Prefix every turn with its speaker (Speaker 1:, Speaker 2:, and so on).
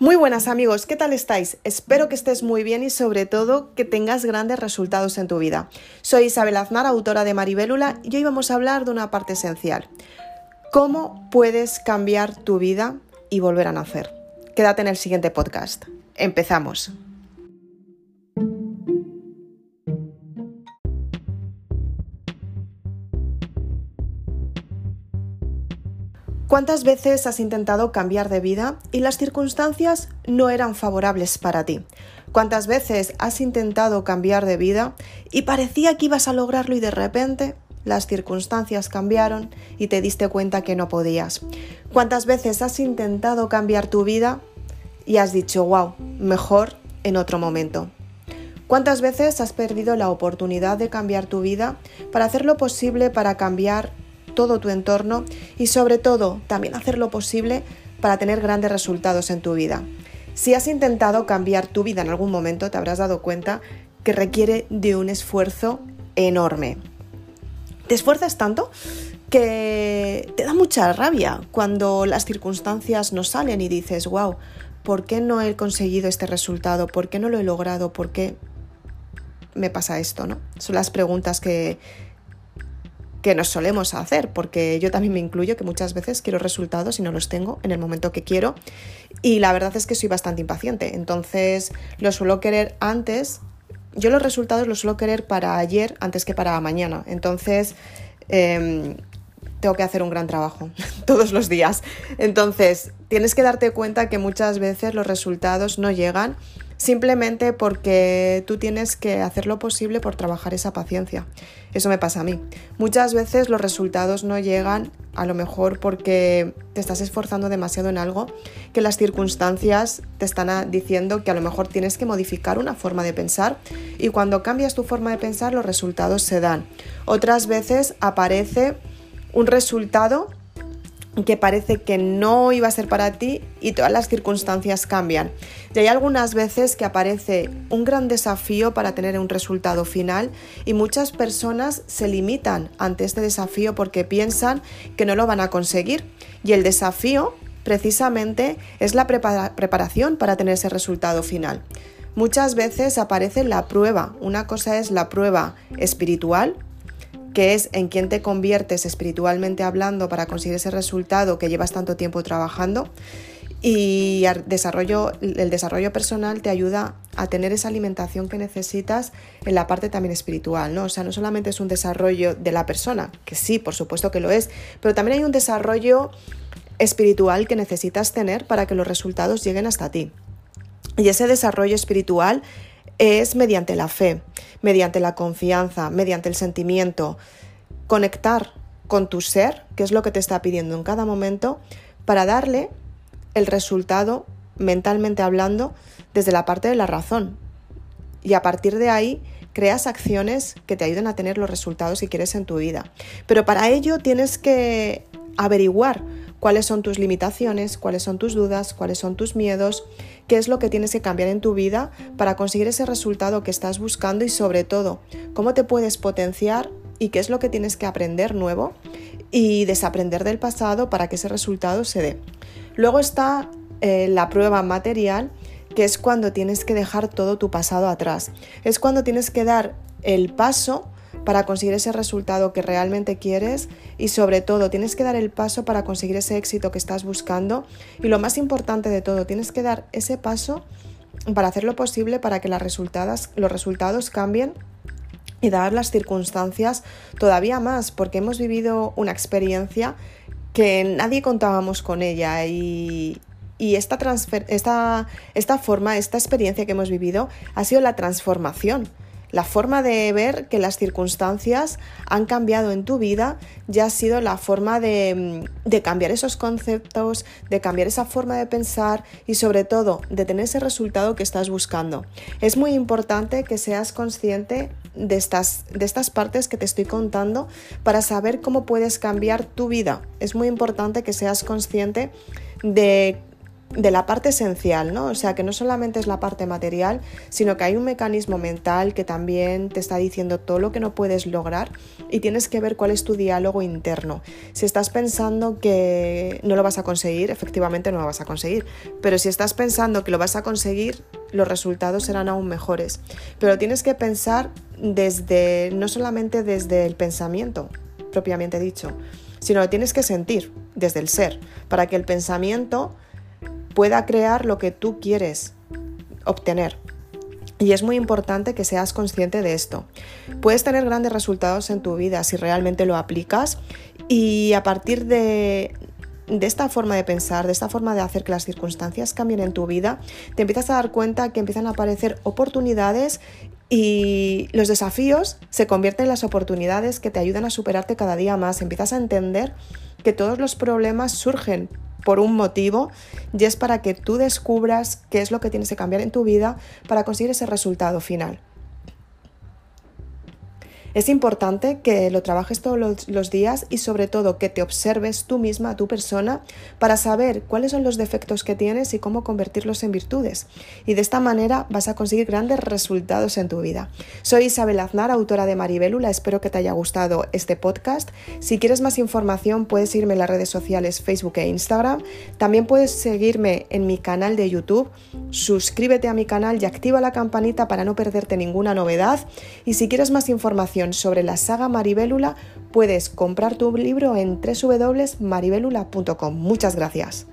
Speaker 1: Muy buenas amigos, ¿qué tal estáis? Espero que estés muy bien y sobre todo que tengas grandes resultados en tu vida. Soy Isabel Aznar, autora de Maribélula, y hoy vamos a hablar de una parte esencial. ¿Cómo puedes cambiar tu vida y volver a nacer? Quédate en el siguiente podcast. Empezamos. ¿Cuántas veces has intentado cambiar de vida y las circunstancias no eran favorables para ti? ¿Cuántas veces has intentado cambiar de vida y parecía que ibas a lograrlo y de repente las circunstancias cambiaron y te diste cuenta que no podías? ¿Cuántas veces has intentado cambiar tu vida y has dicho, wow, mejor en otro momento? ¿Cuántas veces has perdido la oportunidad de cambiar tu vida para hacer lo posible para cambiar todo tu entorno y sobre todo también hacer lo posible para tener grandes resultados en tu vida. Si has intentado cambiar tu vida en algún momento, te habrás dado cuenta que requiere de un esfuerzo enorme. Te esfuerzas tanto que te da mucha rabia cuando las circunstancias no salen y dices, wow, ¿por qué no he conseguido este resultado? ¿Por qué no lo he logrado? ¿Por qué me pasa esto? ¿no? Son las preguntas que, que nos solemos hacer, porque yo también me incluyo que muchas veces quiero resultados y no los tengo en el momento que quiero. Y la verdad es que soy bastante impaciente, entonces lo suelo querer antes. Yo los resultados los suelo querer para ayer antes que para mañana. Entonces, em, tengo que hacer un gran trabajo todos los días. Entonces, tienes que darte cuenta que muchas veces los resultados no llegan simplemente porque tú tienes que hacer lo posible por trabajar esa paciencia. Eso me pasa a mí. Muchas veces los resultados no llegan a lo mejor porque te estás esforzando demasiado en algo que las circunstancias te están diciendo que a lo mejor tienes que modificar una forma de pensar y cuando cambias tu forma de pensar los resultados se dan. Otras veces aparece un resultado que parece que no iba a ser para ti y todas las circunstancias cambian. Y hay algunas veces que aparece un gran desafío para tener un resultado final y muchas personas se limitan ante este desafío porque piensan que no lo van a conseguir. Y el desafío precisamente es la preparación para tener ese resultado final. Muchas veces aparece la prueba. Una cosa es la prueba espiritual, que es en quién te conviertes espiritualmente hablando para conseguir ese resultado que llevas tanto tiempo trabajando. Y el desarrollo, el desarrollo personal te ayuda a tener esa alimentación que necesitas en la parte también espiritual, ¿no? O sea, no solamente es un desarrollo de la persona, que sí, por supuesto que lo es, pero también hay un desarrollo espiritual que necesitas tener para que los resultados lleguen hasta ti. Y ese desarrollo espiritual es mediante la fe, mediante la confianza, mediante el sentimiento, conectar con tu ser, que es lo que te está pidiendo en cada momento, para darle el resultado, mentalmente hablando, desde la parte de la razón. Y a partir de ahí creas acciones que te ayuden a tener los resultados que quieres en tu vida. Pero para ello tienes que averiguar cuáles son tus limitaciones, cuáles son tus dudas, cuáles son tus miedos, qué es lo que tienes que cambiar en tu vida para conseguir ese resultado que estás buscando y sobre todo, cómo te puedes potenciar y qué es lo que tienes que aprender nuevo y desaprender del pasado para que ese resultado se dé. Luego está eh, la prueba material, que es cuando tienes que dejar todo tu pasado atrás. Es cuando tienes que dar el paso para conseguir ese resultado que realmente quieres y sobre todo tienes que dar el paso para conseguir ese éxito que estás buscando. Y lo más importante de todo, tienes que dar ese paso para hacer lo posible para que las resultados, los resultados cambien y dar las circunstancias todavía más, porque hemos vivido una experiencia que nadie contábamos con ella y, y esta, esta, esta forma, esta experiencia que hemos vivido ha sido la transformación la forma de ver que las circunstancias han cambiado en tu vida ya ha sido la forma de, mm, de, cambiar esos conceptos, de cambiar esa forma de pensar y sobre todo de tener ese resultado que estás buscando. Es muy importante que seas consciente de estas, de estas partes que te estoy contando para saber cómo puedes cambiar tu vida. Es muy importante que seas consciente de de la parte esencial, ¿no? O sea, que no solamente es la parte material, sino que hay un mecanismo mental que también te está diciendo todo lo que no puedes lograr y tienes que ver cuál es tu diálogo interno. Si estás pensando que no lo vas a conseguir, efectivamente no lo vas a conseguir, pero si estás pensando que lo vas a conseguir, los resultados serán aún mejores. Pero tienes que pensar desde no solamente desde el pensamiento propiamente dicho, sino lo tienes que sentir desde el ser, para que el pensamiento pueda crear lo que tú quieres obtener. Y es muy importante que seas consciente de esto. Puedes tener grandes resultados en tu vida si realmente lo aplicas y a partir de, de esta forma de pensar, de esta forma de hacer que las circunstancias cambien en tu vida, te empiezas a dar cuenta que empiezan a aparecer oportunidades y los desafíos se convierten en las oportunidades que te ayudan a superarte cada día más. Empiezas a entender que todos los problemas surgen por un motivo y es para que tú descubras qué es lo que tienes que cambiar en tu vida para conseguir ese resultado final. Es importante que lo trabajes todos los, días y sobre todo que te observes tú misma, tu persona, para saber cuáles son los defectos que tienes y cómo convertirlos en virtudes. Y de esta manera vas a conseguir grandes resultados en tu vida. Soy Isabel Aznar, autora de Maribélula. Espero que te haya gustado este podcast. Si quieres más información puedes irme en las redes sociales Facebook e Instagram. También puedes seguirme en mi canal de YouTube. Suscríbete a mi canal y activa la campanita para no perderte ninguna novedad. Y si quieres más sobre la saga Maribélula, puedes comprar tu libro en www.maribelula.com. Muchas gracias.